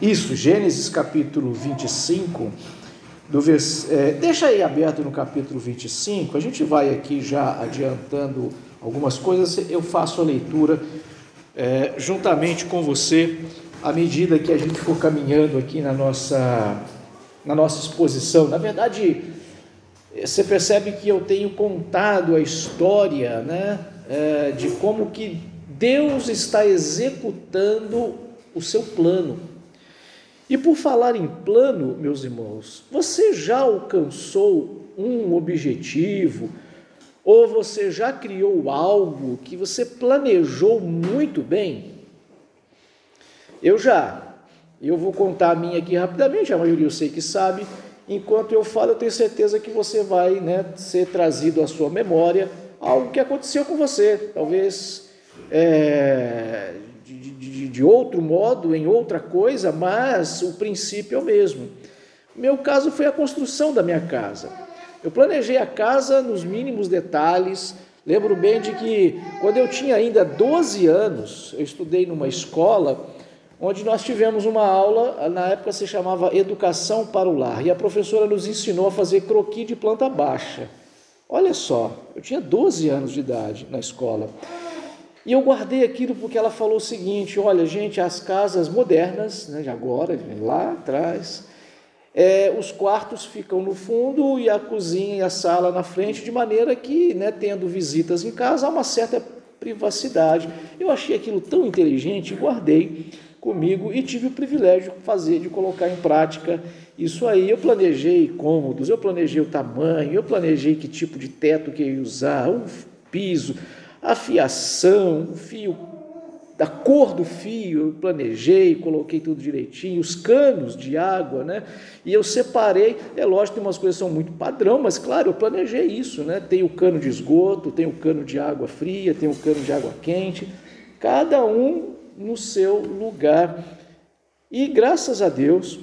Isso, Gênesis capítulo 25, do vers... É, deixa aí aberto no capítulo 25, a gente vai aqui já adiantando algumas coisas, eu faço a leitura é, juntamente com você à medida que a gente for caminhando aqui na nossa, na nossa exposição. Na verdade, você percebe que eu tenho contado a história né, é, de como que Deus está executando o seu plano. E por falar em plano, meus irmãos, você já alcançou um objetivo ou você já criou algo que você planejou muito bem? Eu já. Eu vou contar a minha aqui rapidamente, a maioria eu sei que sabe. Enquanto eu falo, eu tenho certeza que você vai né, ser trazido à sua memória algo que aconteceu com você, talvez é, de, de, de outro modo, em outra coisa, mas o princípio é o mesmo. Meu caso foi a construção da minha casa. Eu planejei a casa nos mínimos detalhes. Lembro bem de que quando eu tinha ainda 12 anos, eu estudei numa escola onde nós tivemos uma aula, na época se chamava Educação para o Lar, e a professora nos ensinou a fazer croquis de planta baixa. Olha só, eu tinha 12 anos de idade na escola. E eu guardei aquilo porque ela falou o seguinte: olha, gente, as casas modernas, né, de agora, lá atrás, é, os quartos ficam no fundo e a cozinha e a sala na frente, de maneira que, né, tendo visitas em casa, há uma certa privacidade. Eu achei aquilo tão inteligente e guardei comigo e tive o privilégio de fazer, de colocar em prática isso aí. Eu planejei cômodos, eu planejei o tamanho, eu planejei que tipo de teto que ia usar, o piso, a fiação, o fio da cor do fio, eu planejei, coloquei tudo direitinho, os canos de água, né? E eu separei, é lógico, tem umas coisas que são muito padrão, mas claro, eu planejei isso, né? Tem o cano de esgoto, tem o cano de água fria, tem o cano de água quente, cada um no seu lugar. E graças a Deus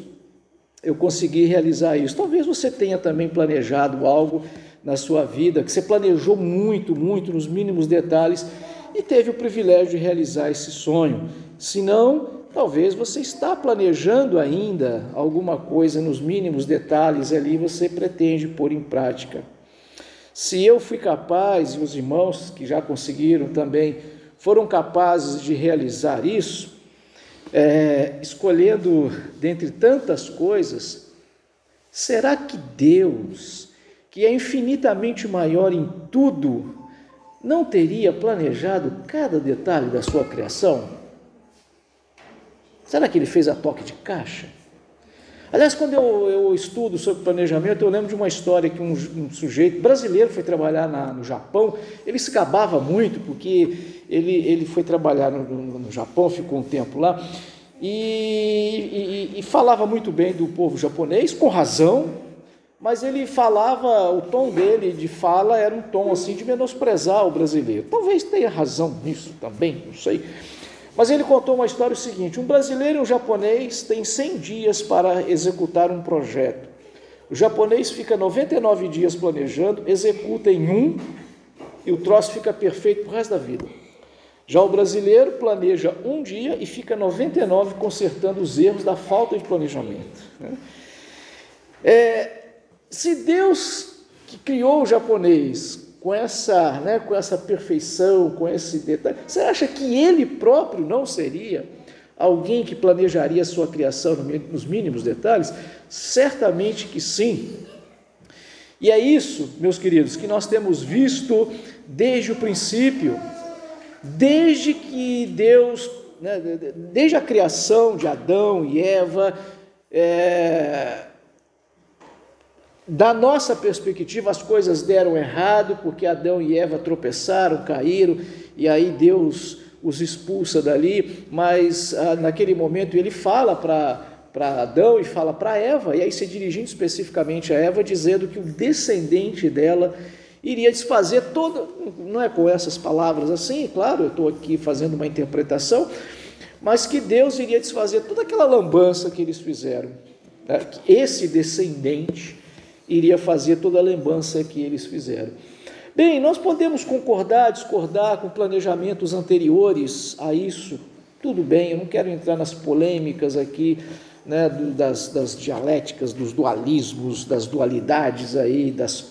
eu consegui realizar isso. Talvez você tenha também planejado algo na sua vida, que você planejou muito, muito, nos mínimos detalhes e teve o privilégio de realizar esse sonho. Se não, talvez você está planejando ainda alguma coisa nos mínimos detalhes ali, você pretende pôr em prática. Se eu fui capaz e os irmãos que já conseguiram também foram capazes de realizar isso, é, escolhendo dentre tantas coisas, será que Deus, que é infinitamente maior em tudo, não teria planejado cada detalhe da sua criação? Será que ele fez a toque de caixa? Aliás, quando eu, eu estudo sobre planejamento, eu lembro de uma história que um, um sujeito brasileiro foi trabalhar na, no Japão. Ele se gabava muito porque ele, ele foi trabalhar no, no, no Japão, ficou um tempo lá e, e, e falava muito bem do povo japonês, com razão, mas ele falava, o tom dele de fala era um tom assim de menosprezar o brasileiro. Talvez tenha razão nisso também, não sei. Mas ele contou uma história o seguinte: um brasileiro e um japonês têm 100 dias para executar um projeto. O japonês fica 99 dias planejando, executa em um e o troço fica perfeito para o resto da vida. Já o brasileiro planeja um dia e fica 99 consertando os erros da falta de planejamento. Né? É, se Deus que criou o japonês com essa, né, com essa perfeição, com esse detalhe, você acha que ele próprio não seria alguém que planejaria a sua criação nos mínimos detalhes? Certamente que sim. E é isso, meus queridos, que nós temos visto desde o princípio, desde que Deus, né, desde a criação de Adão e Eva, é, da nossa perspectiva, as coisas deram errado porque Adão e Eva tropeçaram, caíram, e aí Deus os expulsa dali, mas ah, naquele momento ele fala para Adão e fala para Eva, e aí se dirigindo especificamente a Eva, dizendo que o descendente dela iria desfazer toda, não é com essas palavras assim, claro, eu estou aqui fazendo uma interpretação, mas que Deus iria desfazer toda aquela lambança que eles fizeram. Né? Esse descendente iria fazer toda a lembrança que eles fizeram. Bem, nós podemos concordar, discordar com planejamentos anteriores a isso, Tudo bem, eu não quero entrar nas polêmicas aqui, né, das, das dialéticas, dos dualismos, das dualidades aí, das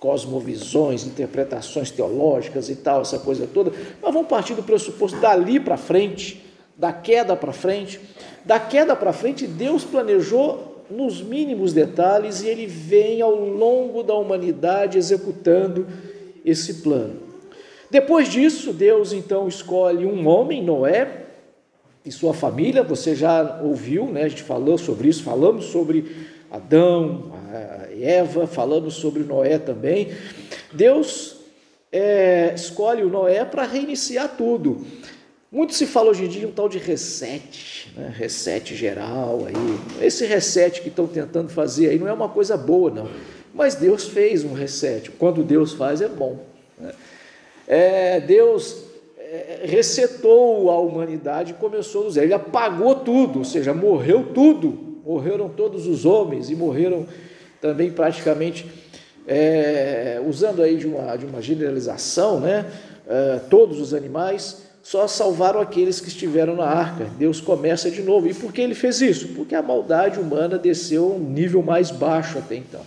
cosmovisões, interpretações teológicas e tal, essa coisa toda, mas vamos partir do pressuposto dali para frente, da queda para frente. Da queda para frente, Deus planejou nos mínimos detalhes e ele vem ao longo da humanidade executando esse plano. Depois disso, Deus então escolhe um homem, Noé, e sua família, você já ouviu, né? A gente falou sobre isso, falamos sobre Adão, Eva, falamos sobre Noé também. Deus é, escolhe o Noé para reiniciar tudo. Muito se fala hoje em dia um tal de reset, né? reset geral aí. Esse reset que estão tentando fazer aí não é uma coisa boa, não. Mas Deus fez um reset. Quando Deus faz é bom. Né? É, Deus é, resetou a humanidade e começou do zero. Ele apagou tudo, ou seja, morreu tudo. Morreram todos os homens e morreram também praticamente, é, usando aí de uma, de uma generalização, né? É, todos os animais só salvaram aqueles que estiveram na arca. Deus começa de novo. E por que ele fez isso? Porque a maldade humana desceu um nível mais baixo até então.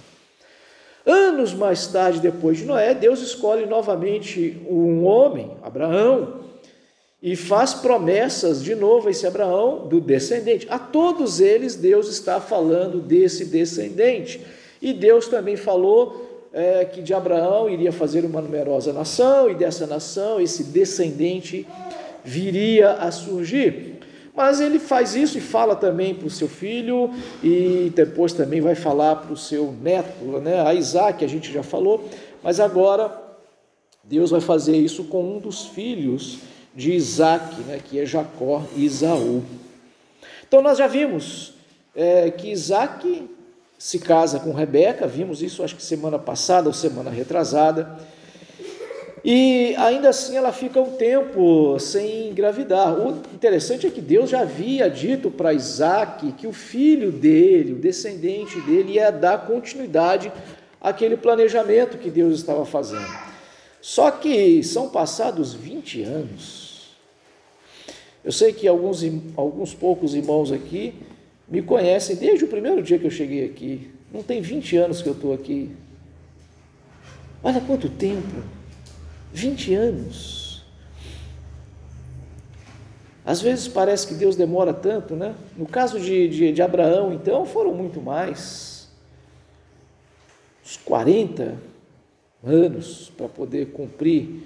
Anos mais tarde, depois de Noé, Deus escolhe novamente um homem, Abraão, e faz promessas de novo a esse Abraão do descendente. A todos eles, Deus está falando desse descendente. E Deus também falou é, que de Abraão iria fazer uma numerosa nação, e dessa nação esse descendente viria a surgir. Mas ele faz isso e fala também para o seu filho, e depois também vai falar para o seu neto, né? a Isaac, a gente já falou, mas agora Deus vai fazer isso com um dos filhos de Isaac, né? que é Jacó e Isaú. Então nós já vimos é, que Isaac se casa com Rebeca, vimos isso acho que semana passada ou semana retrasada. E ainda assim ela fica um tempo sem engravidar. O interessante é que Deus já havia dito para Isaac que o filho dele, o descendente dele, ia dar continuidade àquele planejamento que Deus estava fazendo. Só que são passados 20 anos. Eu sei que alguns, alguns poucos irmãos aqui me conhecem desde o primeiro dia que eu cheguei aqui. Não tem 20 anos que eu estou aqui. Olha quanto tempo! 20 anos. Às vezes parece que Deus demora tanto, né? No caso de, de, de Abraão, então, foram muito mais. Uns 40 anos para poder cumprir,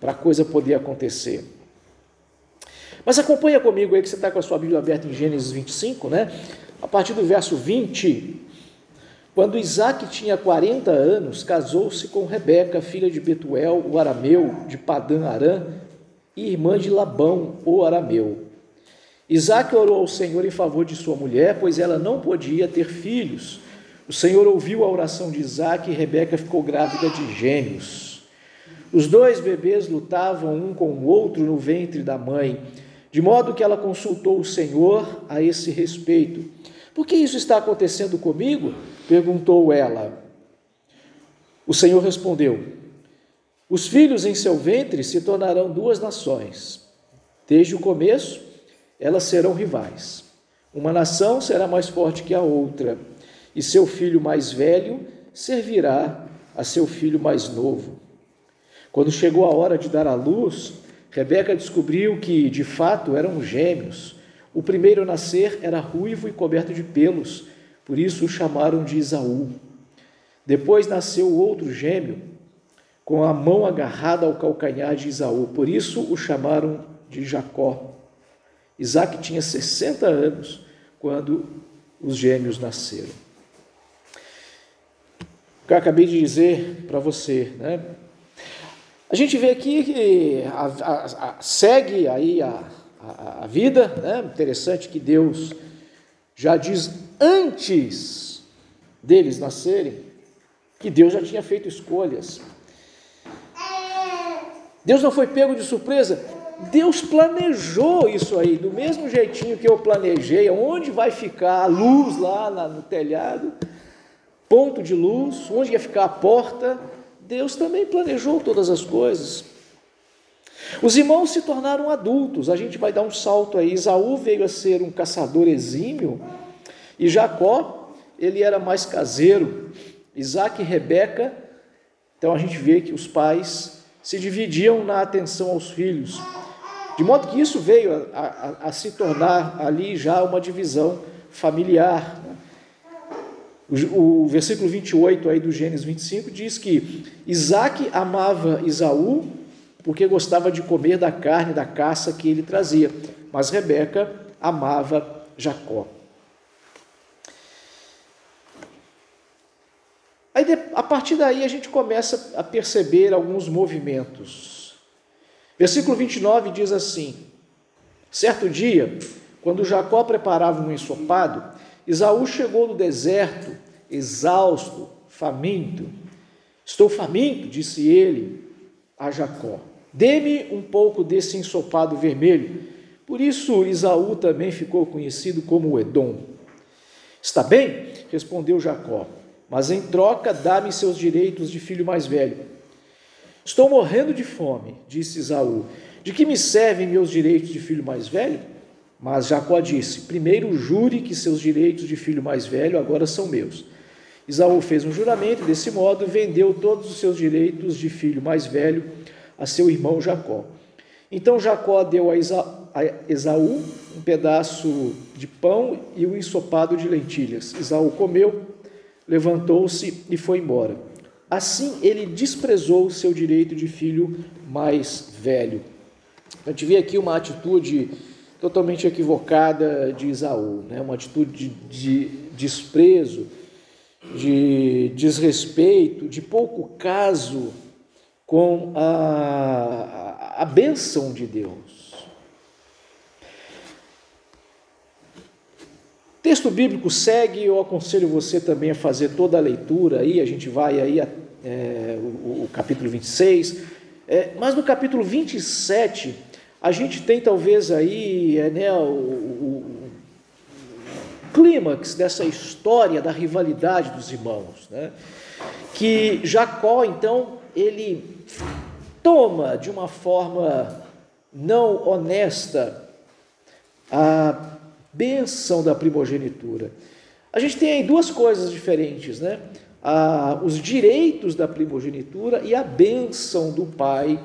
para a coisa poder acontecer. Mas acompanha comigo aí que você está com a sua Bíblia aberta em Gênesis 25, né? A partir do verso 20. Quando Isaac tinha 40 anos, casou-se com Rebeca, filha de Betuel, o arameu, de Padã Arã, e irmã de Labão, o arameu. Isaac orou ao Senhor em favor de sua mulher, pois ela não podia ter filhos. O Senhor ouviu a oração de Isaac e Rebeca ficou grávida de gêmeos. Os dois bebês lutavam um com o outro no ventre da mãe. De modo que ela consultou o Senhor a esse respeito. Por que isso está acontecendo comigo? perguntou ela. O Senhor respondeu: Os filhos em seu ventre se tornarão duas nações. Desde o começo, elas serão rivais. Uma nação será mais forte que a outra, e seu filho mais velho servirá a seu filho mais novo. Quando chegou a hora de dar à luz, Rebeca descobriu que, de fato, eram gêmeos. O primeiro a nascer era ruivo e coberto de pelos, por isso o chamaram de Isaú. Depois nasceu o outro gêmeo, com a mão agarrada ao calcanhar de Isaú, por isso o chamaram de Jacó. Isaac tinha 60 anos quando os gêmeos nasceram. O que eu acabei de dizer para você, né? A gente vê aqui que a, a, a, segue aí a, vida, né? interessante que Deus já diz antes deles nascerem, que Deus já tinha feito escolhas. Deus não foi pego de surpresa, Deus planejou isso aí, do mesmo jeitinho que eu planejei, onde vai ficar a luz lá no telhado, ponto de luz, onde ia ficar a porta, Deus também planejou todas as coisas. Os irmãos se tornaram adultos, a gente vai dar um salto aí. Isaú veio a ser um caçador exímio e Jacó, ele era mais caseiro. Isaac e Rebeca, então a gente vê que os pais se dividiam na atenção aos filhos. De modo que isso veio a, a, a se tornar ali já uma divisão familiar. O, versículo 28 aí do Gênesis 25 diz que Isaac amava Isaú porque gostava de comer da carne da caça que ele trazia, mas Rebeca amava Jacó. Aí, a partir daí, a gente começa a perceber alguns movimentos. Versículo 29 diz assim: Certo dia, quando Jacó preparava um ensopado, Isaú chegou no deserto, exausto, faminto. Estou faminto, disse ele a Jacó. Dê-me um pouco desse ensopado vermelho. Por isso Isaú também ficou conhecido como Edom. Está bem? respondeu Jacó mas em troca dá-me seus direitos de filho mais velho. Estou morrendo de fome, disse Isaú. De que me servem meus direitos de filho mais velho? Mas Jacó disse: Primeiro jure que seus direitos de filho mais velho agora são meus. Isaú fez um juramento desse modo, vendeu todos os seus direitos de filho mais velho a seu irmão Jacó. Então Jacó deu a Esaú um pedaço de pão e um ensopado de lentilhas. Esaú comeu levantou-se e foi embora. Assim ele desprezou o seu direito de filho mais velho. A gente vê aqui uma atitude totalmente equivocada de Isaú, né? uma atitude de, de desprezo, de desrespeito, de pouco caso com a, a, a bênção de Deus. texto bíblico segue, eu aconselho você também a fazer toda a leitura aí, a gente vai aí, é, o, o, capítulo 26, é, mas no capítulo 27, a gente tem talvez aí é, né, o, o, o clímax dessa história da rivalidade dos irmãos, né? que Jacó, então, ele toma de uma forma não honesta a benção da primogenitura. A gente tem aí duas coisas diferentes, né? Ah, os direitos da primogenitura e a benção do pai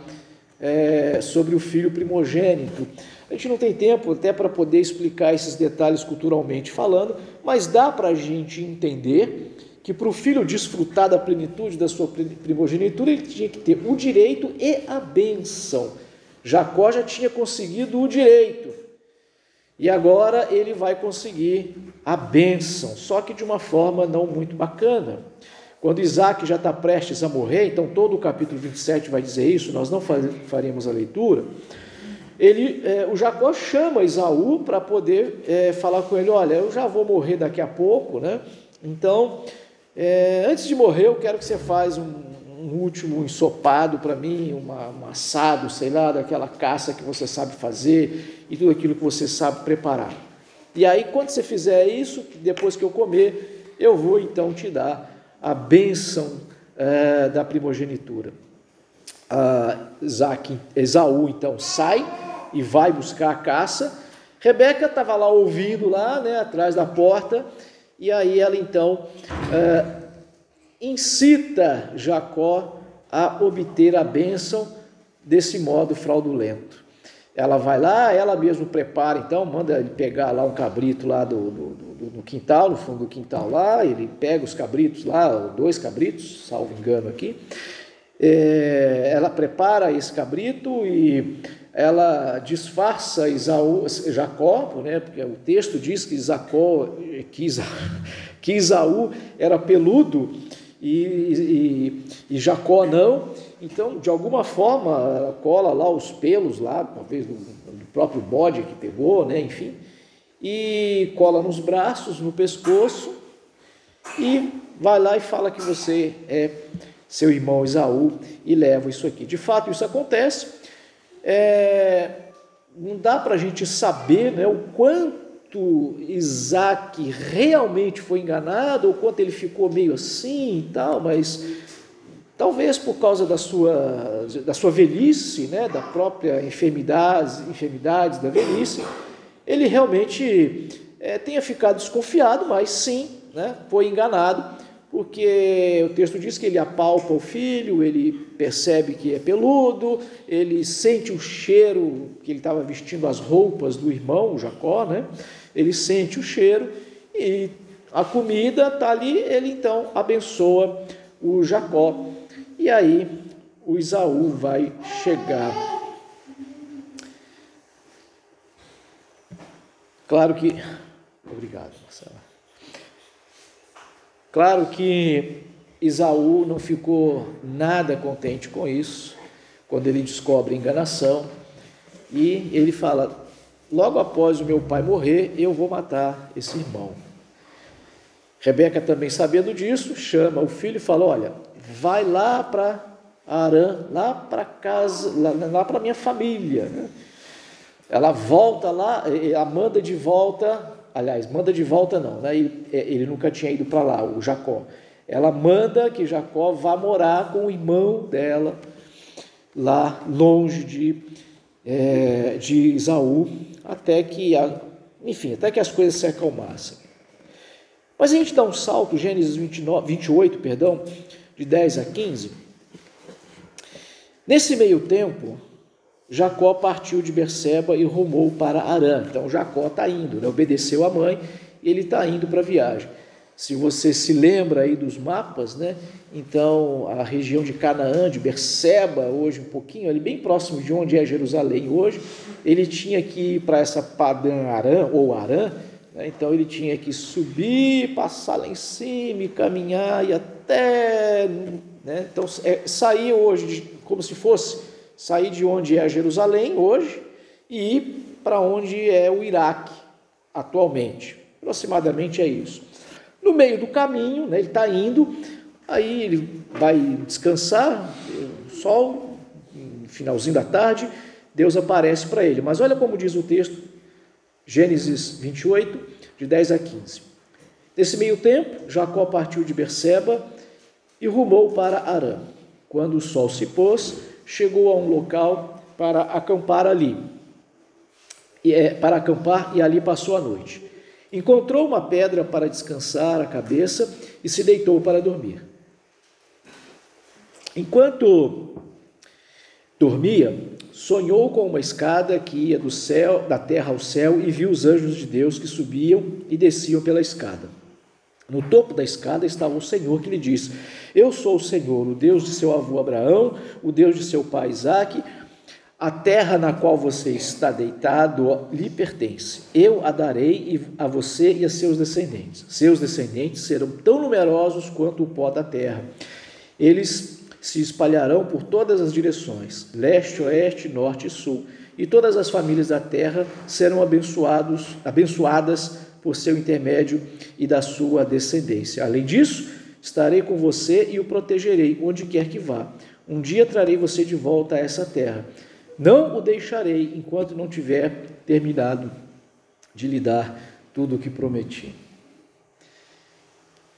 é, sobre o filho primogênito. A gente não tem tempo até para poder explicar esses detalhes culturalmente falando, mas dá para a gente entender que para o filho desfrutar da plenitude da sua primogenitura, ele tinha que ter o direito e a benção. Jacó já tinha conseguido o direito, e agora ele vai conseguir a bênção, só que de uma forma não muito bacana. Quando Isaac já está prestes a morrer, então todo o capítulo 27 vai dizer isso, nós não faremos a leitura. Ele, é, o Jacó chama Isaú para poder é, falar com ele: Olha, eu já vou morrer daqui a pouco, né? Então, é, antes de morrer, eu quero que você faça um, um último ensopado para mim, uma, um assado, sei lá, daquela caça que você sabe fazer e tudo aquilo que você sabe preparar. E aí, quando você fizer isso, depois que eu comer, eu vou então te dar a bênção é, da primogenitura. Ah, Isaac, Esaú então sai e vai buscar a caça. Rebeca estava lá ouvindo lá, né, atrás da porta, e aí ela então é, incita Jacó a obter a bênção desse modo fraudulento. Ela vai lá, ela mesmo prepara, então, manda ele pegar lá um cabrito lá do, do, do, do quintal, no fundo do quintal lá, ele pega os cabritos lá, dois cabritos, salvo engano aqui, é, ela prepara esse cabrito e ela disfarça Isaú, Jacó, né, porque o texto diz que, Isacó, que, que Isaú era peludo, e, e, e Jacó não. Então, de alguma forma, cola lá os pelos, lá, talvez do, do próprio bode que pegou, né, enfim, e cola nos braços, no pescoço, e vai lá e fala que você é seu irmão Isaú e leva isso aqui. De fato, isso acontece. É, não dá para a gente saber né, o quanto quanto Isaac realmente foi enganado, ou quanto ele ficou meio assim e tal, mas Talvez por causa da sua, da sua velhice, né, da própria enfermidade, enfermidades da velhice, ele realmente é, tenha ficado desconfiado, mas sim, né, foi enganado, porque o texto diz que ele apalpa o filho, ele percebe que é peludo, ele sente o cheiro que ele estava vestindo as roupas do irmão, Jacó, né? Ele sente o cheiro e a comida está ali, ele então abençoa o Jacó. E aí o Isaú vai chegar. Claro que. Obrigado, Marcela. Claro que Isaú não ficou nada contente com isso, quando ele descobre a enganação, e ele fala: logo após o meu pai morrer, eu vou matar esse irmão. Rebeca também sabendo disso, chama o filho e fala: Olha, vai lá para Arã, lá para casa, lá, lá para minha família. Ela volta lá, a manda de volta, aliás, manda de volta não, né? ele, é, ele nunca tinha ido para lá, o Jacó. Ela manda que Jacó vá morar com o irmão dela, lá longe de, é, de Isaú, até que, a, enfim, até que as coisas se acalmassem. Mas a gente dá um salto, Gênesis 29, 28, perdão, de 10 a 15. Nesse meio tempo, Jacó partiu de Berseba e rumou para Arã. Então Jacó está indo, né? obedeceu a mãe, e ele está indo para a viagem. Se você se lembra aí dos mapas, né? Então a região de Canaã, de Berseba, hoje um pouquinho ali bem próximo de onde é Jerusalém hoje, ele tinha que ir para essa Padã Arã ou Arã, né? então ele tinha que subir, passar lá em cima, e caminhar e até, né? então é, sair hoje de, como se fosse sair de onde é Jerusalém hoje e ir para onde é o Iraque atualmente. Aproximadamente é isso. No meio do caminho, né, ele está indo, aí ele vai descansar, sol, finalzinho da tarde, Deus aparece para ele. Mas olha como diz o texto, Gênesis 28, de 10 a 15. Nesse meio tempo, Jacó partiu de Berseba e rumou para Arã. Quando o sol se pôs, chegou a um local para acampar ali. E, é, para acampar e ali passou a noite. Encontrou uma pedra para descansar a cabeça e se deitou para dormir. Enquanto dormia, sonhou com uma escada que ia do céu, da terra ao céu e viu os anjos de Deus que subiam e desciam pela escada. No topo da escada estava o Senhor que lhe disse: Eu sou o Senhor, o Deus de seu avô Abraão, o Deus de seu pai Isaque. A terra na qual você está deitado lhe pertence. Eu a darei a você e a seus descendentes. Seus descendentes serão tão numerosos quanto o pó da terra. Eles se espalharão por todas as direções, leste, oeste, norte e sul, e todas as famílias da terra serão abençoados, abençoadas por seu intermédio e da sua descendência. Além disso, estarei com você e o protegerei onde quer que vá. Um dia trarei você de volta a essa terra. Não o deixarei enquanto não tiver terminado de lhe dar tudo o que prometi.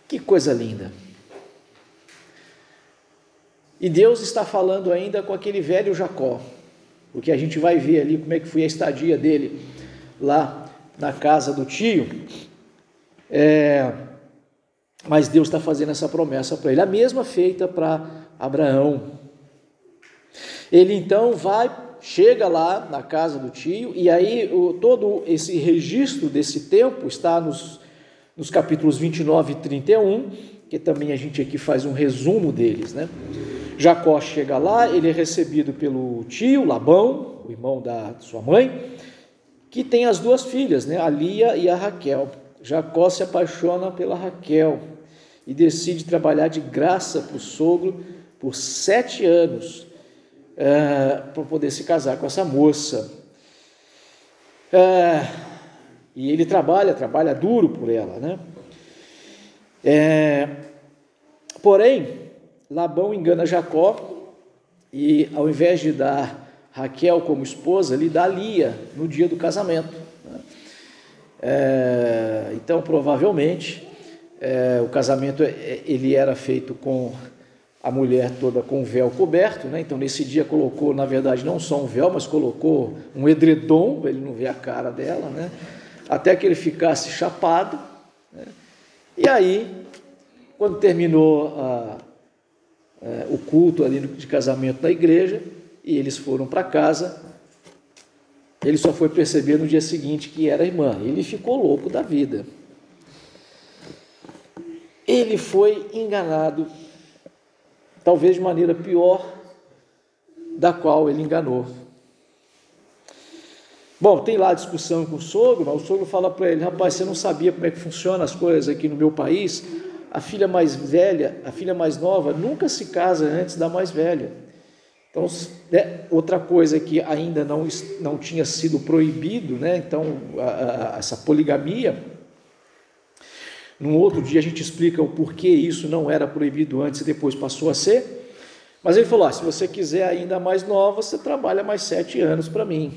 Que coisa linda! E Deus está falando ainda com aquele velho Jacó, porque a gente vai ver ali como é que foi a estadia dele lá na casa do tio, é, mas Deus está fazendo essa promessa para ele, a mesma feita para Abraão. Ele então vai, chega lá na casa do tio, e aí o, todo esse registro desse tempo está nos, nos capítulos 29 e 31, que também a gente aqui faz um resumo deles, né? Jacó chega lá, ele é recebido pelo tio Labão, o irmão da sua mãe, que tem as duas filhas, né, a Lia e a Raquel. Jacó se apaixona pela Raquel e decide trabalhar de graça para o sogro por sete anos é, para poder se casar com essa moça. É, e ele trabalha, trabalha duro por ela, né? É, porém, Labão engana Jacó e ao invés de dar Raquel como esposa lhe dá Lia no dia do casamento. É, então, provavelmente, é, o casamento ele era feito com a mulher toda com o véu coberto, né? então nesse dia colocou, na verdade, não só um véu, mas colocou um edredom, ele não ver a cara dela, né? até que ele ficasse chapado. Né? E aí, quando terminou a, a, o culto ali de casamento da igreja, e eles foram para casa, ele só foi perceber no dia seguinte que era irmã. Ele ficou louco da vida. Ele foi enganado talvez de maneira pior da qual ele enganou. Bom, tem lá a discussão com o sogro, o sogro fala para ele: rapaz, você não sabia como é que funcionam as coisas aqui no meu país? A filha mais velha, a filha mais nova, nunca se casa antes da mais velha. Então, né, outra coisa que ainda não, não tinha sido proibido, né, então, a, a, essa poligamia, num outro dia a gente explica o porquê isso não era proibido antes e depois passou a ser. Mas ele falou: ah, se você quiser ainda mais nova, você trabalha mais sete anos para mim.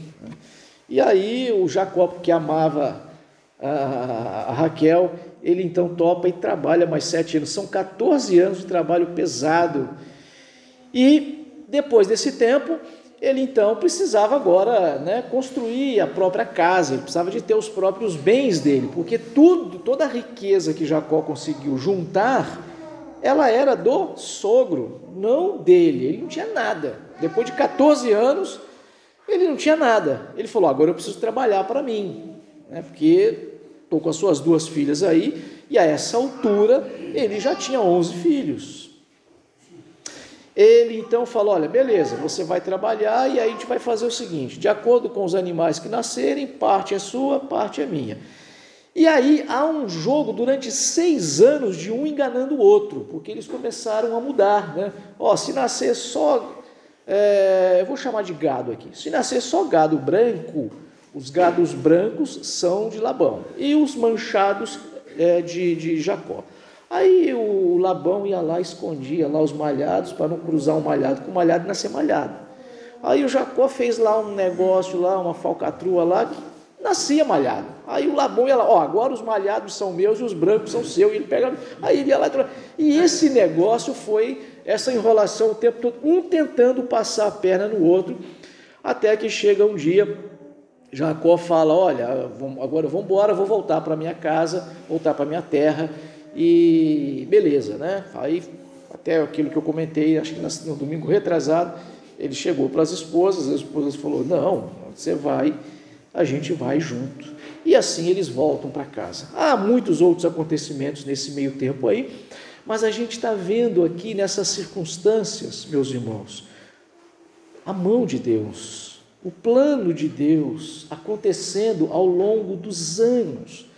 E aí o Jacó, que amava a, Raquel, ele então topa e trabalha mais sete anos. São 14 anos de trabalho pesado. E depois desse tempo, ele então precisava agora né, construir a própria casa, ele precisava de ter os próprios bens dele, porque tudo, toda a riqueza que Jacó conseguiu juntar, ela era do sogro, não dele, ele não tinha nada. Depois de 14 anos, ele não tinha nada. Ele falou: agora eu preciso trabalhar para mim, né, porque estou com as suas duas filhas aí, e a essa altura ele já tinha 11 filhos. Ele então falou: Olha, beleza, você vai trabalhar e aí a gente vai fazer o seguinte: de acordo com os animais que nascerem, parte é sua, parte é minha. E aí há um jogo durante seis anos de um enganando o outro, porque eles começaram a mudar. Né? Ó, se nascer só. É, eu vou chamar de gado aqui. Se nascer só gado branco, os gados brancos são de Labão e os manchados é, de, de Jacó. Aí o Labão ia lá, escondia lá os malhados para não cruzar um malhado com o malhado e nascer malhado. Aí o Jacó fez lá um negócio lá, uma falcatrua lá, que nascia malhado. Aí o Labão ia lá, ó, agora os malhados são meus e os brancos são seus. E ele pega, aí ele ia lá. E esse negócio foi essa enrolação o tempo todo, um tentando passar a perna no outro, até que chega um dia, Jacó fala: Olha, agora vamos embora, vou voltar para minha casa, voltar para minha terra e beleza, né? Aí, até aquilo que eu comentei, acho que no domingo retrasado, ele chegou para as esposas, as esposas falou: Não, você vai, a gente vai junto. E assim eles voltam para casa. Há muitos outros acontecimentos nesse meio tempo aí, mas a gente está vendo aqui nessas circunstâncias, meus irmãos, a mão de Deus, o plano de Deus acontecendo ao longo dos anos.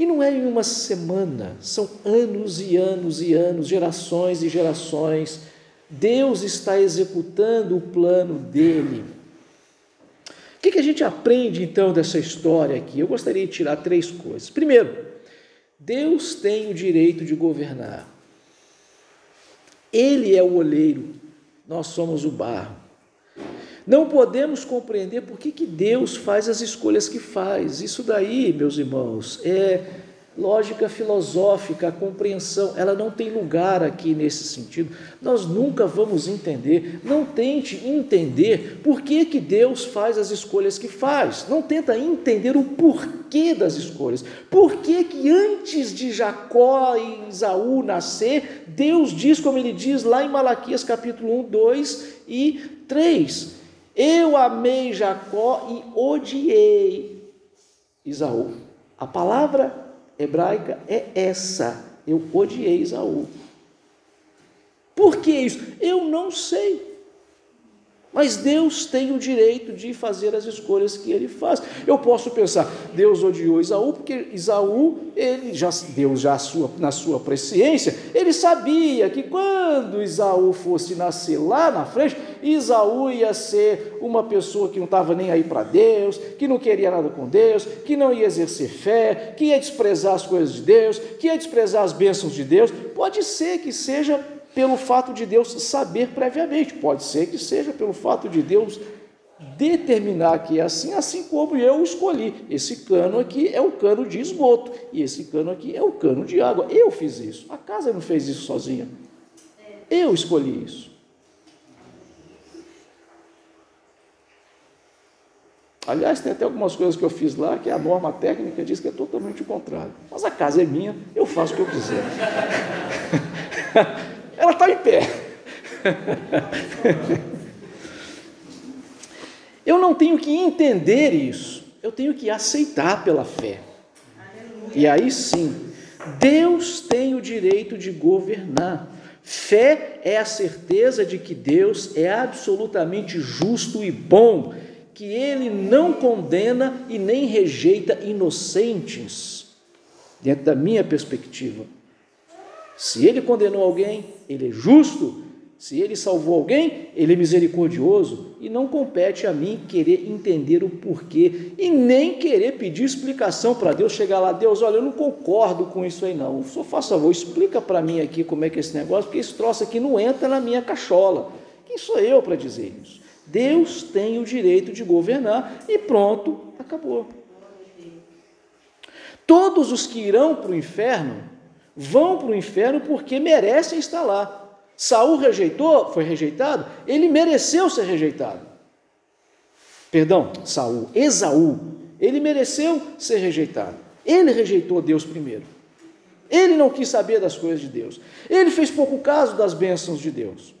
E não é em uma semana, são anos e anos e anos, gerações e gerações. Deus está executando o plano dele. O que, que a gente aprende então dessa história aqui? Eu gostaria de tirar três coisas. Primeiro, Deus tem o direito de governar. Ele é o oleiro, nós somos o barro. Não podemos compreender por que, que Deus faz as escolhas que faz. Isso daí, meus irmãos, é lógica filosófica, a compreensão, ela não tem lugar aqui nesse sentido. Nós nunca vamos entender. Não tente entender por que, que Deus faz as escolhas que faz. Não tenta entender o porquê das escolhas. Por que, que antes de Jacó e Isaú nascer, Deus diz, como ele diz lá em Malaquias capítulo 1, 2 e 3. Eu amei Jacó e odiei Isaú. A palavra hebraica é essa. Eu odiei Isaú. Por que isso? Eu não sei. Mas Deus tem o direito de fazer as escolhas que ele faz. Eu posso pensar, Deus odiou Isaú, porque Isaú, ele já, Deus já sua, na sua presciência, ele sabia que quando Isaú fosse nascer lá na frente, Isaú ia ser uma pessoa que não estava nem aí para Deus, que não queria nada com Deus, que não ia exercer fé, que ia desprezar as coisas de Deus, que ia desprezar as bênçãos de Deus. Pode ser que seja pelo fato de Deus saber previamente, pode ser que seja pelo fato de Deus determinar que é assim, assim como eu escolhi. Esse cano aqui é o cano de esgoto e esse cano aqui é o cano de água. Eu fiz isso. A casa não fez isso sozinha. Eu escolhi isso. Aliás, tem até algumas coisas que eu fiz lá que a norma técnica diz que é totalmente o contrário. Mas a casa é minha, eu faço o que eu quiser. Ela está em pé. Eu não tenho que entender isso, eu tenho que aceitar pela fé. E aí sim, Deus tem o direito de governar. Fé é a certeza de que Deus é absolutamente justo e bom, que Ele não condena e nem rejeita inocentes, dentro da minha perspectiva. Se Ele condenou alguém, Ele é justo se ele salvou alguém, ele é misericordioso e não compete a mim querer entender o porquê e nem querer pedir explicação para Deus. Chegar lá, Deus, olha, eu não concordo com isso aí não. Só faça favor, explica para mim aqui como é que é esse negócio, porque esse troço aqui não entra na minha cachola. Quem sou eu para dizer isso? Deus tem o direito de governar e pronto, acabou. Todos os que irão para o inferno vão para o inferno porque merecem estar lá. Saul rejeitou, foi rejeitado, ele mereceu ser rejeitado. Perdão, Saul, Esaú, ele mereceu ser rejeitado. Ele rejeitou Deus primeiro. Ele não quis saber das coisas de Deus. Ele fez pouco caso das bênçãos de Deus.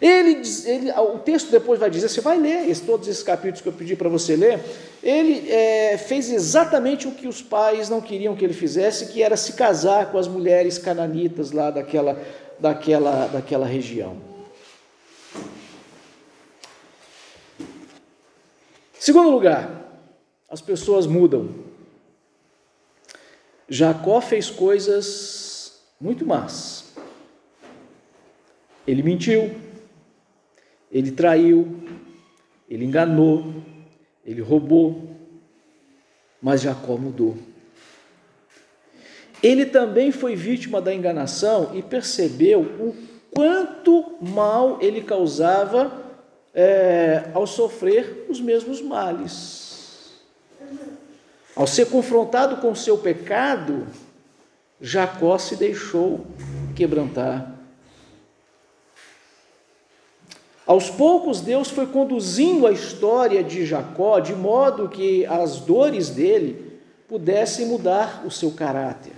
Ele, ele, o texto depois vai dizer, você vai ler esse, todos esses capítulos que eu pedi para você ler. Ele é, fez exatamente o que os pais não queriam que ele fizesse, que era se casar com as mulheres cananitas lá daquela daquela, daquela região. Segundo lugar, as pessoas mudam. Jacó fez coisas muito más. Ele mentiu, ele traiu, ele enganou, ele roubou, mas Jacó mudou. Ele também foi vítima da enganação e percebeu o quanto mal ele causava é, ao sofrer os mesmos males. Ao ser confrontado com seu pecado, Jacó se deixou quebrantar. Aos poucos, Deus foi conduzindo a história de Jacó de modo que as dores dele pudessem mudar o seu caráter.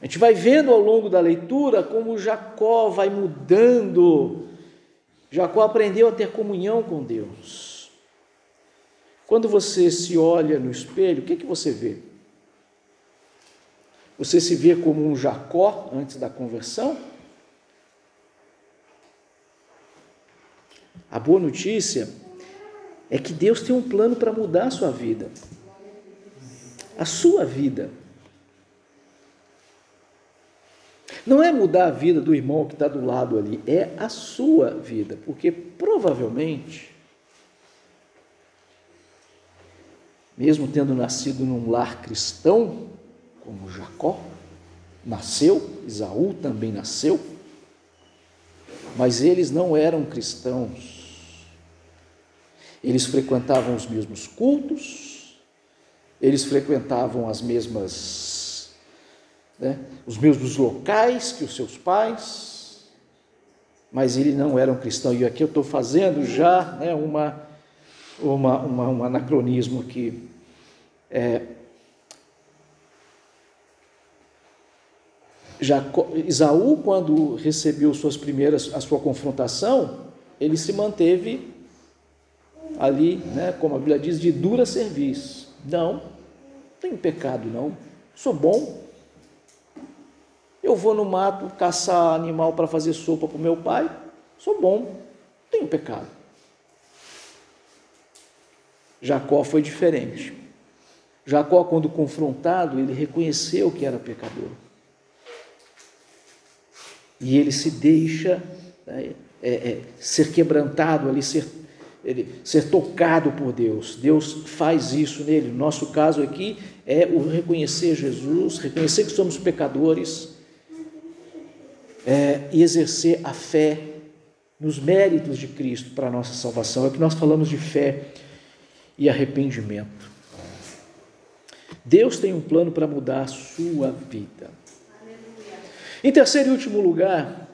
A gente vai vendo ao longo da leitura como Jacó vai mudando. Jacó aprendeu a ter comunhão com Deus. Quando você se olha no espelho, o que, que você vê? Você se vê como um Jacó antes da conversão? A boa notícia é que Deus tem um plano para mudar a sua vida. A sua vida. Não é mudar a vida do irmão que está do lado ali, é a sua vida, porque provavelmente, mesmo tendo nascido num lar cristão, como Jacó, nasceu, Isaú também nasceu, mas eles não eram cristãos. Eles frequentavam os mesmos cultos, eles frequentavam as mesmas né, os mesmos locais que os seus pais, mas ele não era um cristão. E aqui eu estou fazendo já né, uma, uma, uma, um anacronismo aqui. É, Jacó, Isaú, quando recebeu suas primeiras, a sua confrontação, ele se manteve ali, né, como a Bíblia diz, de dura serviço. Não, não tem pecado não. Sou bom, eu vou no mato caçar animal para fazer sopa para o meu pai, sou bom, não tenho pecado. Jacó foi diferente. Jacó, quando confrontado, ele reconheceu que era pecador. E ele se deixa né, é, é, ser quebrantado ali, ser, ele, ser tocado por Deus. Deus faz isso nele. No nosso caso aqui é o reconhecer Jesus, reconhecer que somos pecadores é, e exercer a fé nos méritos de Cristo para a nossa salvação. É o que nós falamos de fé e arrependimento. Deus tem um plano para mudar a sua vida. Em terceiro e último lugar,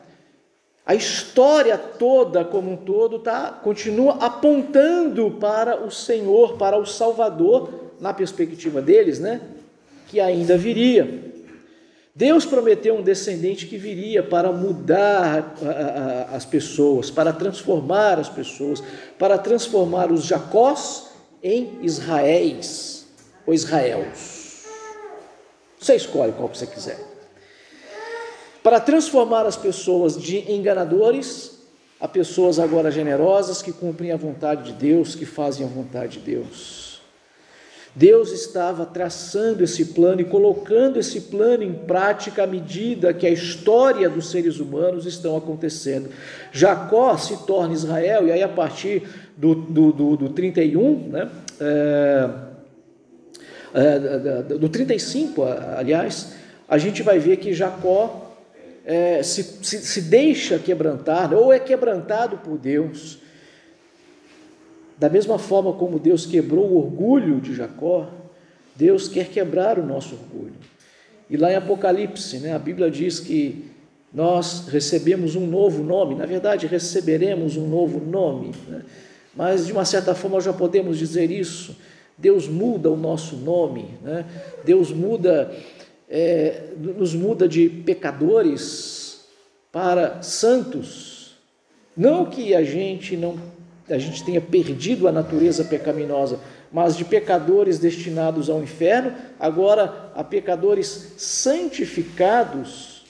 A história toda, como um todo, tá, continua apontando para o Senhor, para o Salvador, na perspectiva deles, né? Que ainda viria. Deus prometeu um descendente que viria para mudar as pessoas, para transformar as pessoas, para transformar os Jacós em Israéis ou Israéus. Você escolhe qual você quiser para transformar as pessoas de enganadores a pessoas agora generosas que cumprem a vontade de Deus, que fazem a vontade de Deus. Deus estava traçando esse plano e colocando esse plano em prática à medida que a história dos seres humanos estão acontecendo. Jacó se torna Israel, e aí a partir do, do, do, do 31, né, é, é, do 35, aliás, a gente vai ver que Jacó é, se, se, se deixa quebrantar, ou é quebrantado por Deus. Da mesma forma como Deus quebrou o orgulho de Jacó, Deus quer quebrar o nosso orgulho. E lá em Apocalipse, né, a Bíblia diz que nós recebemos um novo nome, na verdade, receberemos um novo nome, né? mas de uma certa forma já podemos dizer isso. Deus muda o nosso nome, né? Deus muda é, nos muda de pecadores para santos. Não que a gente não a gente tenha perdido a natureza pecaminosa, mas de pecadores destinados ao inferno, agora a pecadores santificados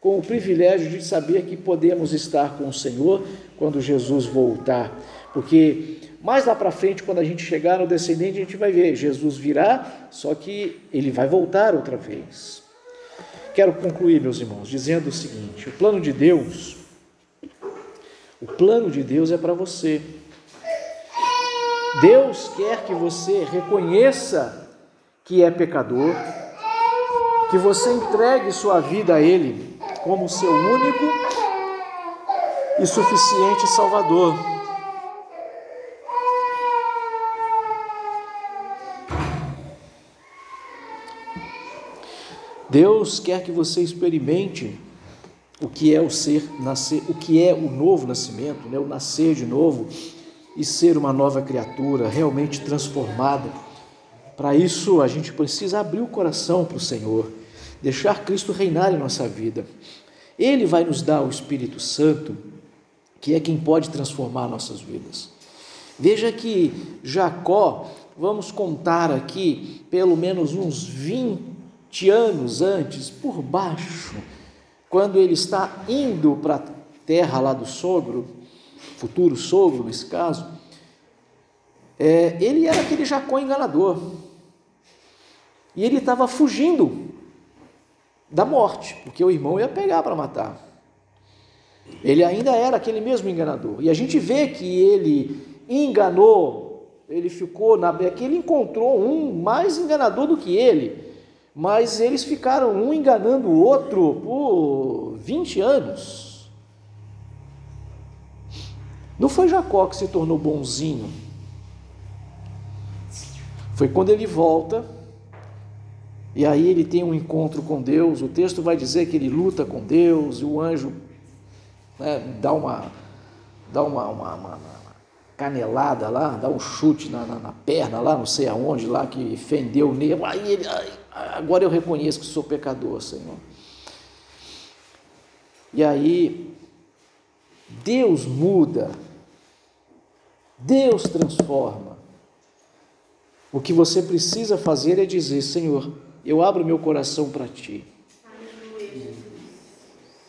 com o privilégio de saber que podemos estar com o Senhor quando Jesus voltar. Porque mais lá para frente, quando a gente chegar no descendente, a gente vai ver, Jesus virá, só que ele vai voltar outra vez. Quero concluir, meus irmãos, dizendo o seguinte: o plano de Deus, o plano de Deus é para você. Deus quer que você reconheça que é pecador, que você entregue sua vida a Ele como seu único e suficiente Salvador. Deus quer que você experimente o que é o ser nascer, o que é o novo nascimento, né? o nascer de novo e ser uma nova criatura realmente transformada. Para isso, a gente precisa abrir o coração para o Senhor, deixar Cristo reinar em nossa vida. Ele vai nos dar o Espírito Santo, que é quem pode transformar nossas vidas. Veja que Jacó, vamos contar aqui pelo menos uns 20 anos antes, por baixo, quando ele está indo para a terra lá do sogro, futuro sogro nesse caso, é, ele era aquele Jacó enganador. E ele estava fugindo da morte, porque o irmão ia pegar para matar. Ele ainda era aquele mesmo enganador. E a gente vê que ele enganou, ele ficou na. que ele encontrou um mais enganador do que ele mas eles ficaram um enganando o outro por 20 anos. Não foi Jacó que se tornou bonzinho. Foi quando ele volta e aí ele tem um encontro com Deus. O texto vai dizer que ele luta com Deus e o anjo né, dá uma dá uma, uma, uma, canelada lá, dá um chute na, na, na, perna lá, não sei aonde lá que fendeu nele. Aí ele, ai, agora eu reconheço que sou pecador, Senhor. E aí, Deus muda, Deus transforma. O que você precisa fazer é dizer: Senhor, eu abro meu coração para ti.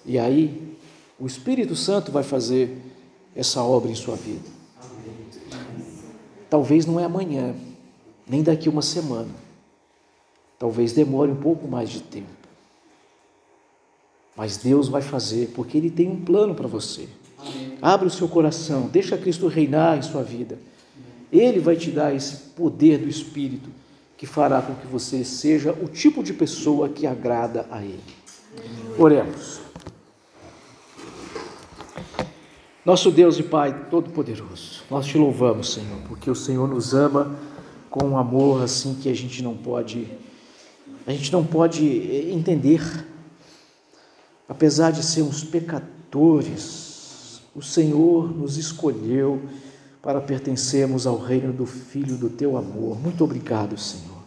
E aí, o Espírito Santo vai fazer essa obra em sua vida. Talvez não é amanhã, nem daqui uma semana Talvez demore um pouco mais de tempo. Mas Deus vai fazer, porque Ele tem um plano para você. Amém. Abre o seu coração, deixa Cristo reinar em sua vida. Ele vai te dar esse poder do Espírito que fará com que você seja o tipo de pessoa que agrada a Ele. Oremos. Nosso Deus e Pai Todo-Poderoso, nós te louvamos, Senhor, porque o Senhor nos ama com um amor assim que a gente não pode a gente não pode entender, apesar de sermos eleitores. O Senhor nos escolheu para pertencermos ao reino do Filho do teu amor. Muito obrigado, Senhor.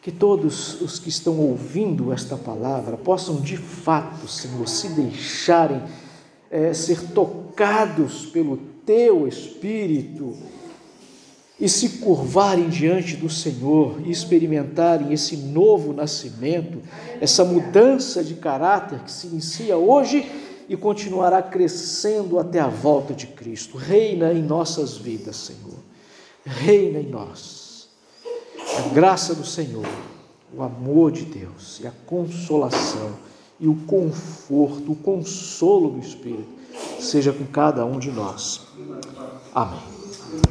Que todos os que estão ouvindo esta palavra possam de fato, Senhor, se deixarem é, ser tocados pelo teu Espírito e se curvarem diante do Senhor e experimentarem esse novo nascimento, essa mudança de caráter que se inicia hoje e continuará crescendo até a volta de Cristo. Reina em nossas vidas, Senhor. Reina em nós. A graça do Senhor, o amor de Deus e a consolação e o conforto, o consolo do Espírito seja com cada um de nós. Amém.